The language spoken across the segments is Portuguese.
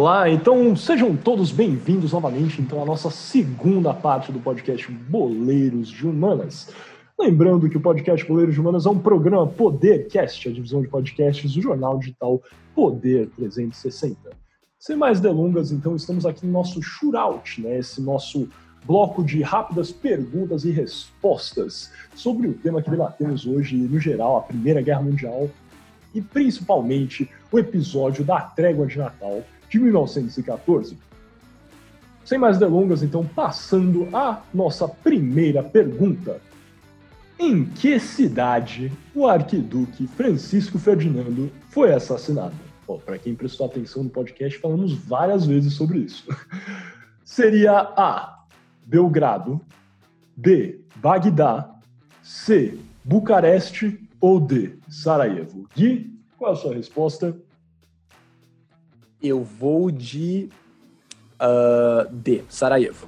Olá, então sejam todos bem-vindos novamente então à nossa segunda parte do podcast Boleiros de Humanas. Lembrando que o podcast Boleiros de Humanas é um programa Podercast, a divisão de podcasts do jornal digital Poder 360. Sem mais delongas, então estamos aqui no nosso shootout, né, esse nosso bloco de rápidas perguntas e respostas sobre o tema que debatemos hoje, no geral, a Primeira Guerra Mundial e principalmente o episódio da Trégua de Natal de 1914. Sem mais delongas, então, passando à nossa primeira pergunta. Em que cidade o arquiduque Francisco Ferdinando foi assassinado? Para quem prestou atenção no podcast, falamos várias vezes sobre isso. Seria A. Belgrado, B. Bagdá, C. Bucareste ou D. Sarajevo? Gui, qual é a sua resposta? Eu vou de uh, D. Sarajevo.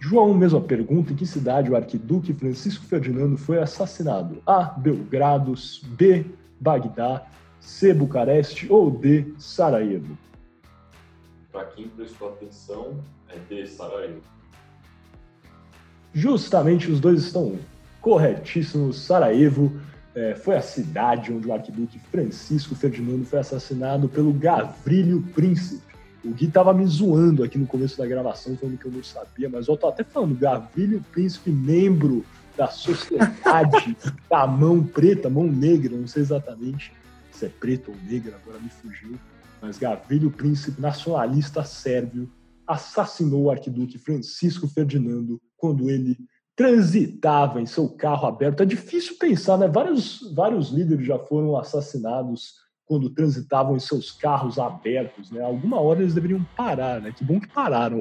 João, mesma pergunta: em que cidade o arquiduque Francisco Ferdinando foi assassinado? A. Belgrado, B. Bagdá, C. Bucareste ou D. Sarajevo? Para quem prestou atenção, é D. Sarajevo. Justamente os dois estão corretíssimos. Sarajevo é, foi a cidade onde o arquiduque Francisco Ferdinando foi assassinado pelo Gavrílio Príncipe. O Gui tava me zoando aqui no começo da gravação, falando que eu não sabia, mas eu tô até falando, Gavrílio Príncipe, membro da sociedade da mão preta, mão negra, não sei exatamente se é preta ou negra, agora me fugiu, mas Gavrilo Príncipe, nacionalista sérvio, assassinou o arquiduque Francisco Ferdinando quando ele transitava em seu carro aberto. É difícil pensar, né? Vários, vários líderes já foram assassinados quando transitavam em seus carros abertos, né? Alguma hora eles deveriam parar, né? Que bom que pararam.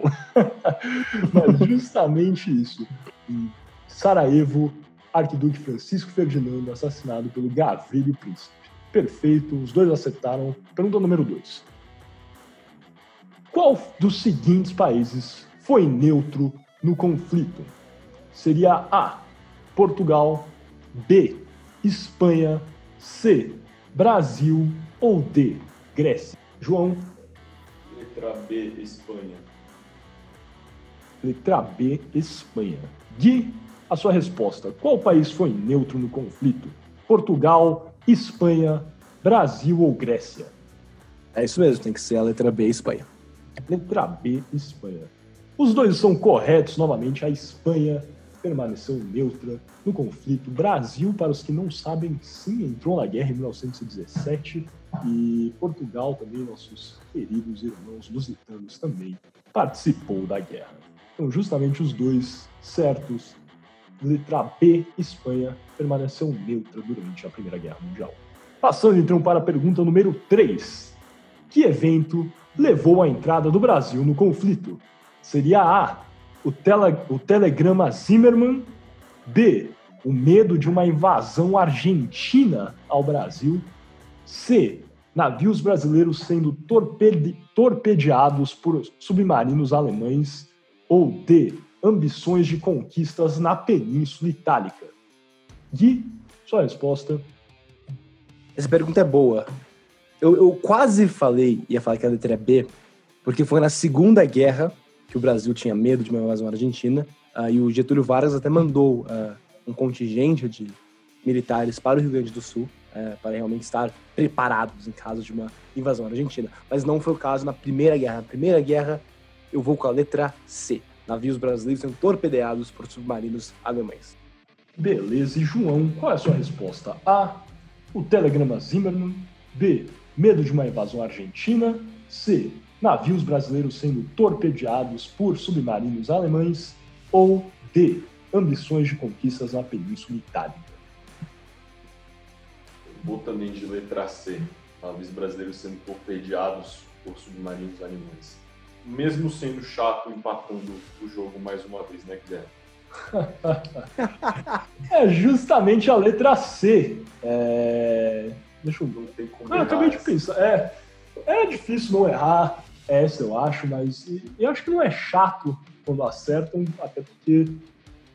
Mas justamente isso. Em Sarajevo, Arquiduque Francisco Ferdinando assassinado pelo Gavrilo Príncipe. Perfeito, os dois acertaram. Pergunta número 2. Qual dos seguintes países foi neutro no conflito? Seria A. Portugal, B. Espanha, C. Brasil ou D. Grécia? João? Letra B, Espanha. Letra B, Espanha. Gui, a sua resposta. Qual país foi neutro no conflito? Portugal, Espanha, Brasil ou Grécia? É isso mesmo, tem que ser a letra B, Espanha. Letra B, Espanha. Os dois são corretos novamente. A Espanha permaneceu neutra no conflito. Brasil, para os que não sabem, sim, entrou na guerra em 1917 e Portugal também, nossos queridos irmãos lusitanos também participou da guerra. Então, justamente os dois certos. Letra B, Espanha permaneceu neutra durante a Primeira Guerra Mundial. Passando então para a pergunta número 3. Que evento levou à entrada do Brasil no conflito? Seria A o, tele, o telegrama Zimmermann. B. O medo de uma invasão argentina ao Brasil. C. Navios brasileiros sendo torpede, torpedeados por submarinos alemães. Ou D. Ambições de conquistas na Península Itálica. Gui, sua resposta. Essa pergunta é boa. Eu, eu quase falei, ia falar que a letra é B, porque foi na Segunda Guerra que o Brasil tinha medo de uma invasão argentina, uh, e o Getúlio Vargas até mandou uh, um contingente de militares para o Rio Grande do Sul, uh, para realmente estar preparados em caso de uma invasão argentina. Mas não foi o caso na Primeira Guerra. Na Primeira Guerra, eu vou com a letra C. Navios brasileiros sendo torpedeados por submarinos alemães. Beleza, e João, qual é a sua resposta? A. O telegrama Zimmermann. B. Medo de uma invasão argentina. C navios brasileiros sendo torpedeados por submarinos alemães, ou D. Ambições de conquistas na Península Itálica. Vou também de letra C. Navios brasileiros sendo torpedeados por submarinos alemães. Mesmo sendo chato, empatando o jogo mais uma vez, né, Guilherme? é justamente a letra C. É... Deixa eu ver. Não tem como ah, eu acabei de pensar. É, é difícil não errar essa, eu acho, mas eu acho que não é chato quando acertam, até porque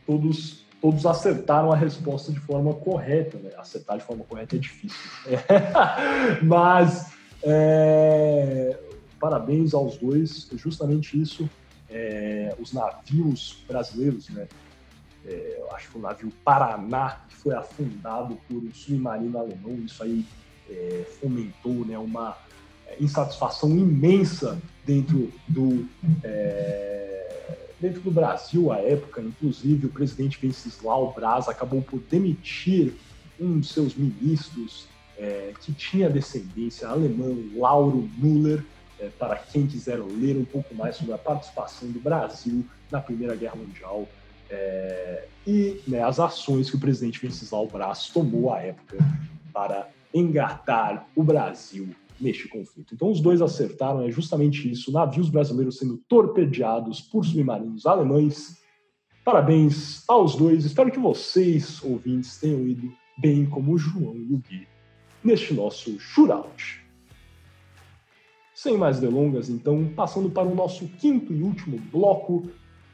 todos, todos acertaram a resposta de forma correta. Né? Acertar de forma correta é difícil. É. mas é, parabéns aos dois, justamente isso. É, os navios brasileiros, né? É, eu acho que o navio Paraná, que foi afundado por um submarino alemão, isso aí é, fomentou né, uma insatisfação imensa dentro do, é, dentro do Brasil à época. Inclusive, o presidente Venceslau Braz acabou por demitir um de seus ministros é, que tinha descendência alemã, Lauro Müller, é, para quem quiser ler um pouco mais sobre a participação do Brasil na Primeira Guerra Mundial é, e né, as ações que o presidente Venceslau Braz tomou à época para engatar o Brasil neste conflito. Então, os dois acertaram, é justamente isso: navios brasileiros sendo torpedeados por submarinos alemães. Parabéns aos dois. Espero que vocês, ouvintes, tenham ido bem como o João e o Gui neste nosso shootout. Sem mais delongas, então, passando para o nosso quinto e último bloco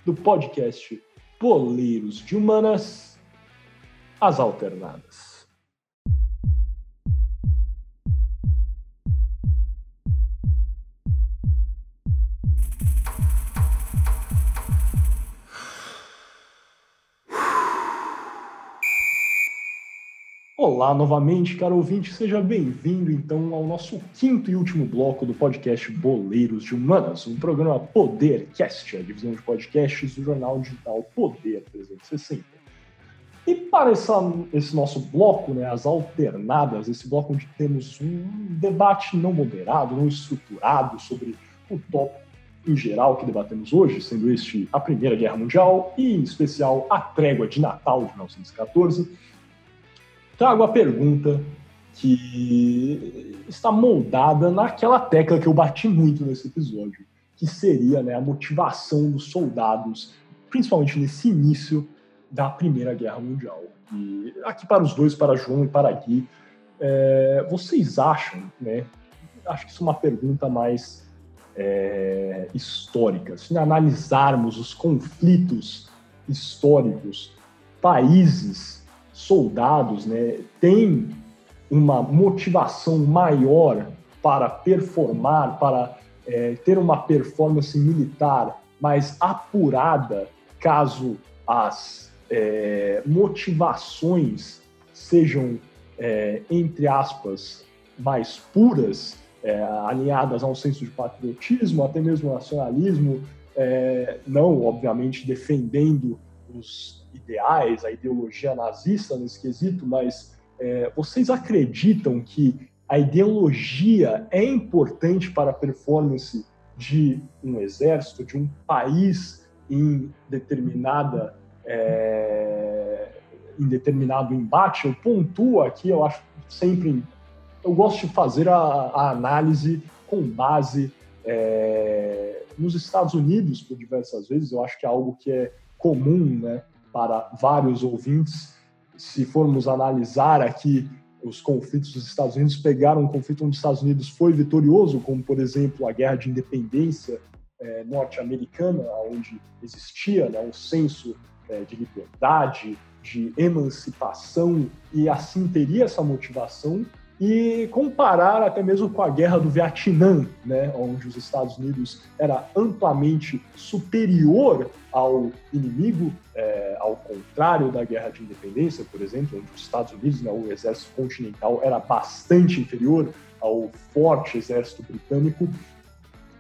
do podcast Boleiros de Humanas, as alternadas. Olá novamente, caro ouvinte, seja bem-vindo então ao nosso quinto e último bloco do podcast Boleiros de Humanas, um programa Podercast, a divisão de podcasts do jornal digital Poder 360. E para essa, esse nosso bloco, né, as alternadas, esse bloco onde temos um debate não moderado, não estruturado sobre o tópico em geral que debatemos hoje, sendo este a Primeira Guerra Mundial e, em especial, a Trégua de Natal de 1914 trago a pergunta que está moldada naquela tecla que eu bati muito nesse episódio, que seria né, a motivação dos soldados, principalmente nesse início da Primeira Guerra Mundial. E aqui para os dois, para João e para Gui, é, vocês acham, né? Acho que isso é uma pergunta mais é, histórica. Se analisarmos os conflitos históricos, países soldados né, têm uma motivação maior para performar, para é, ter uma performance militar mais apurada, caso as é, motivações sejam, é, entre aspas, mais puras, é, alinhadas a um senso de patriotismo, até mesmo nacionalismo, é, não, obviamente, defendendo os ideais, a ideologia nazista nesse quesito, mas é, vocês acreditam que a ideologia é importante para a performance de um exército, de um país em determinada é, em determinado embate? Eu pontuo aqui, eu acho sempre eu gosto de fazer a, a análise com base é, nos Estados Unidos por diversas vezes. Eu acho que é algo que é comum, né? Para vários ouvintes. Se formos analisar aqui os conflitos dos Estados Unidos, pegaram um conflito onde os Estados Unidos foi vitorioso, como, por exemplo, a Guerra de Independência é, norte-americana, onde existia né, um senso é, de liberdade, de emancipação, e assim teria essa motivação e comparar até mesmo com a guerra do Vietnã, né, onde os Estados Unidos era amplamente superior ao inimigo, é, ao contrário da guerra de independência, por exemplo, onde os Estados Unidos, né, o exército continental, era bastante inferior ao forte exército britânico.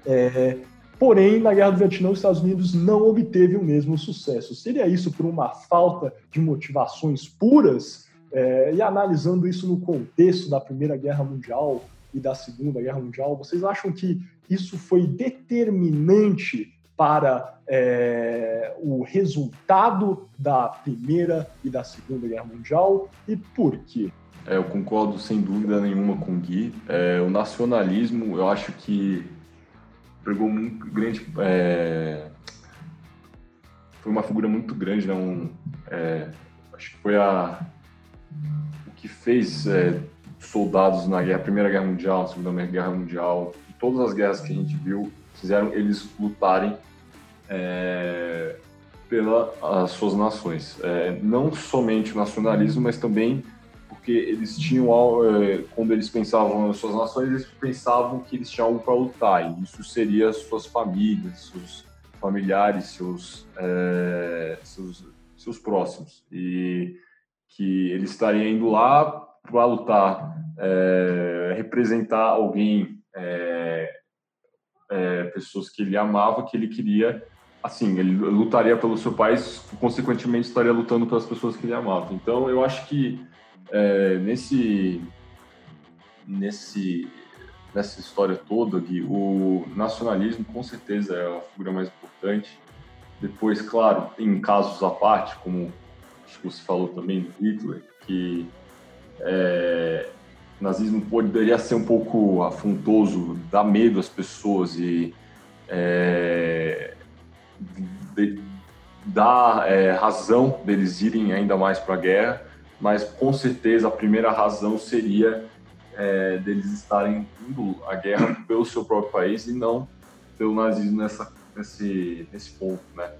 É, porém, na guerra do Vietnã, os Estados Unidos não obteve o mesmo sucesso. Seria isso por uma falta de motivações puras? É, e analisando isso no contexto da Primeira Guerra Mundial e da Segunda Guerra Mundial, vocês acham que isso foi determinante para é, o resultado da Primeira e da Segunda Guerra Mundial e por quê? É, eu concordo sem dúvida nenhuma com o Gui. É, o nacionalismo, eu acho que pegou muito grande. É, foi uma figura muito grande, né? Um, é, acho que foi a o que fez é, soldados na guerra, Primeira Guerra Mundial, Segunda Guerra Mundial, todas as guerras que a gente viu, fizeram eles lutarem é, pelas suas nações. É, não somente o nacionalismo, mas também por porque eles tinham, é, quando eles pensavam nas suas nações, eles pensavam que eles tinham algo para lutar, e isso seria suas famílias, seus familiares, seus, é, seus, seus próximos, e que eles estariam indo lá para lutar, é, representar alguém, é, é, pessoas que ele amava, que ele queria, assim, ele lutaria pelo seu país, consequentemente estaria lutando pelas pessoas que ele amava. Então, eu acho que é, nesse, nesse, nessa história toda, Gui, o nacionalismo com certeza é a figura mais importante. Depois, claro, tem casos à parte, como acho que você falou também do Hitler, que é, o nazismo poderia ser um pouco afrontoso, dar medo às pessoas e é, de, dar é, razão deles irem ainda mais para a guerra, mas com certeza a primeira razão seria é, deles estarem indo à guerra pelo seu próprio país e não pelo nazismo nessa, nesse, nesse ponto, né?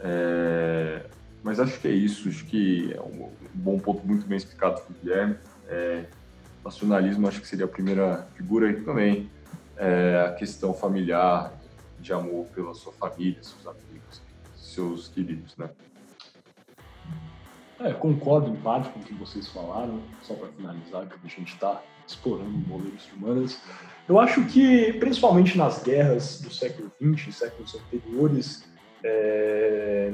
É, mas acho que é isso, acho que é um, bom ponto muito bem explicado por Guilherme. É, nacionalismo acho que seria a primeira figura e também é, a questão familiar, de amor pela sua família, seus amigos, seus queridos, né? É, concordo em parte com o que vocês falaram, só para finalizar, que a gente está explorando modelos de humanas. Eu acho que, principalmente nas guerras do século XX, séculos anteriores, é,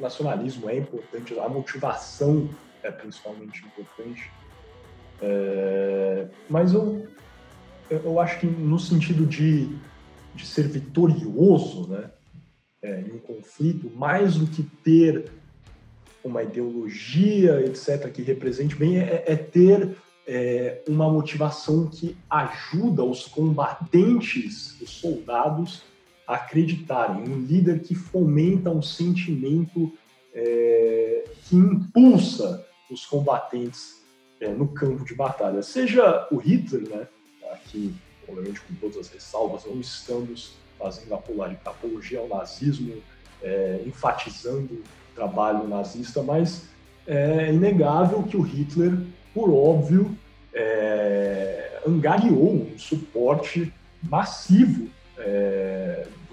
nacionalismo é importante, a motivação é principalmente importante. É, mas eu, eu acho que no sentido de, de ser vitorioso né, é, em um conflito, mais do que ter uma ideologia, etc., que represente bem, é, é ter é, uma motivação que ajuda os combatentes, os soldados, acreditarem, um líder que fomenta um sentimento é, que impulsa os combatentes é, no campo de batalha. Seja o Hitler, né, aqui, obviamente com todas as ressalvas, não estamos fazendo apologia ao nazismo, é, enfatizando o trabalho nazista, mas é inegável que o Hitler, por óbvio, é, angariou um suporte massivo é,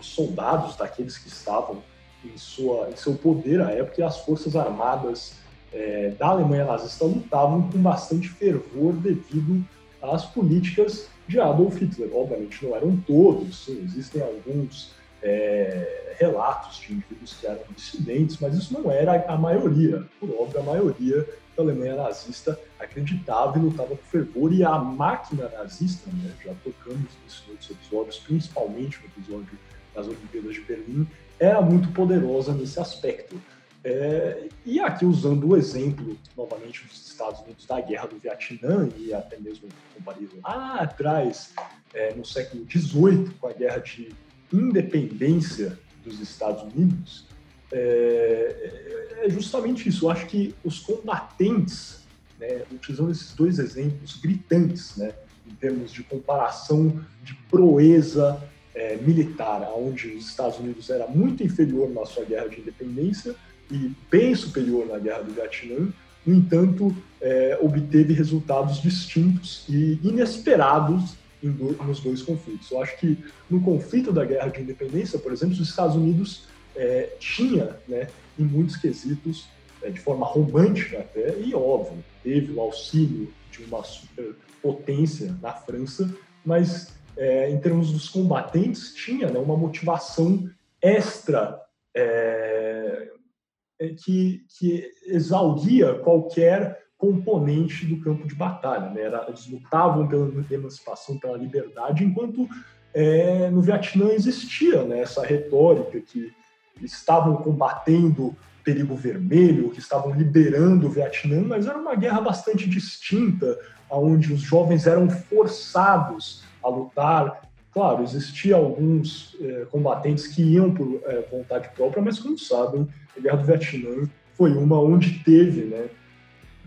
soldados, daqueles que estavam em, sua, em seu poder à época, e as forças armadas é, da Alemanha nazista lutavam com bastante fervor devido às políticas de Adolf Hitler. Obviamente não eram todos, sim, existem alguns é, relatos de indivíduos que eram dissidentes, mas isso não era a maioria. Por óbvio, a maioria da Alemanha nazista acreditava e lutava com fervor, e a máquina nazista, né, já tocamos nisso em outros episódios, principalmente no episódio das Olimpíadas de Berlim, era muito poderosa nesse aspecto. É, e aqui usando o exemplo, novamente, dos Estados Unidos da Guerra do Vietnã e até mesmo comparado lá atrás, é, no século XVIII, com a Guerra de Independência dos Estados Unidos, é, é justamente isso. Eu acho que os combatentes, né, utilizando esses dois exemplos gritantes, né, em termos de comparação de proeza é, militar, onde os Estados Unidos era muito inferior na sua guerra de independência e bem superior na guerra do Vietnã, no entanto, é, obteve resultados distintos e inesperados do, nos dois conflitos. Eu acho que no conflito da guerra de independência, por exemplo, os Estados Unidos é, tinha, né, em muitos quesitos, é, de forma romântica até, e óbvio, teve o auxílio de uma superpotência na França, mas é, em termos dos combatentes, tinha né, uma motivação extra é, é, que, que qualquer componente do campo de batalha. Né? Era, eles lutavam pela emancipação, pela liberdade, enquanto é, no Vietnã existia né, essa retórica que estavam combatendo perigo vermelho, que estavam liberando o Vietnã, mas era uma guerra bastante distinta, onde os jovens eram forçados a lutar. Claro, existiam alguns é, combatentes que iam por é, vontade própria, mas como sabem, a Guerra do Vietnã foi uma onde teve né,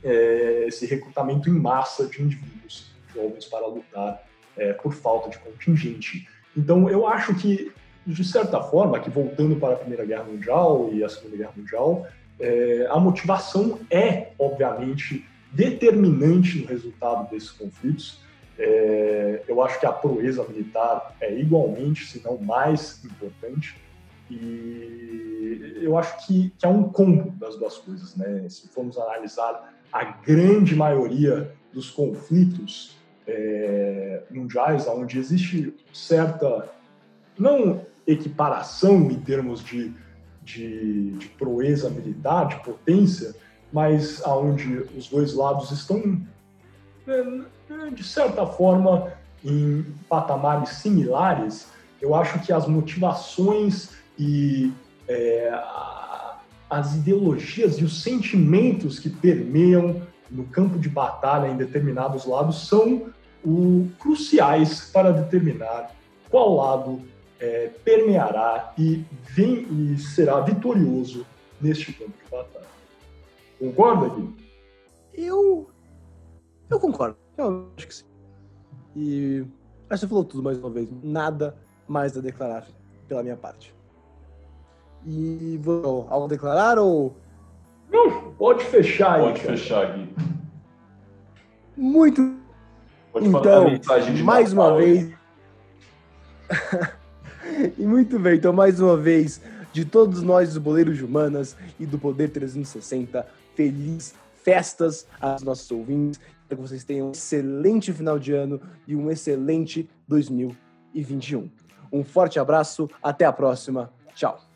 é, esse recrutamento em massa de indivíduos jovens para lutar é, por falta de contingente. Então, eu acho que, de certa forma, que voltando para a Primeira Guerra Mundial e a Segunda Guerra Mundial, é, a motivação é, obviamente, determinante no resultado desses conflitos. É, eu acho que a proeza militar é igualmente, se não mais importante. E eu acho que, que é um combo das duas coisas. Né? Se formos analisar a grande maioria dos conflitos é, mundiais, onde existe certa, não equiparação em termos de, de, de proeza militar, de potência, mas aonde os dois lados estão, de certa forma, em patamares similares, eu acho que as motivações e é, as ideologias e os sentimentos que permeiam no campo de batalha em determinados lados são o, cruciais para determinar qual lado é, permeará e, vem, e será vitorioso neste campo de batalha. Concorda, Gui? Eu. Eu concordo. Eu acho que sim. E. Acho que você falou tudo mais uma vez. Nada mais a declarar pela minha parte. E vou algo a declarar ou. Não, pode fechar aí. Pode fechar, Gui. Muito. Pode então, mais uma vez. e muito bem, então mais uma vez, de todos nós, os boleiros de humanas e do Poder 360, feliz festas aos nossos ouvintes. Que vocês tenham um excelente final de ano e um excelente 2021. Um forte abraço, até a próxima. Tchau.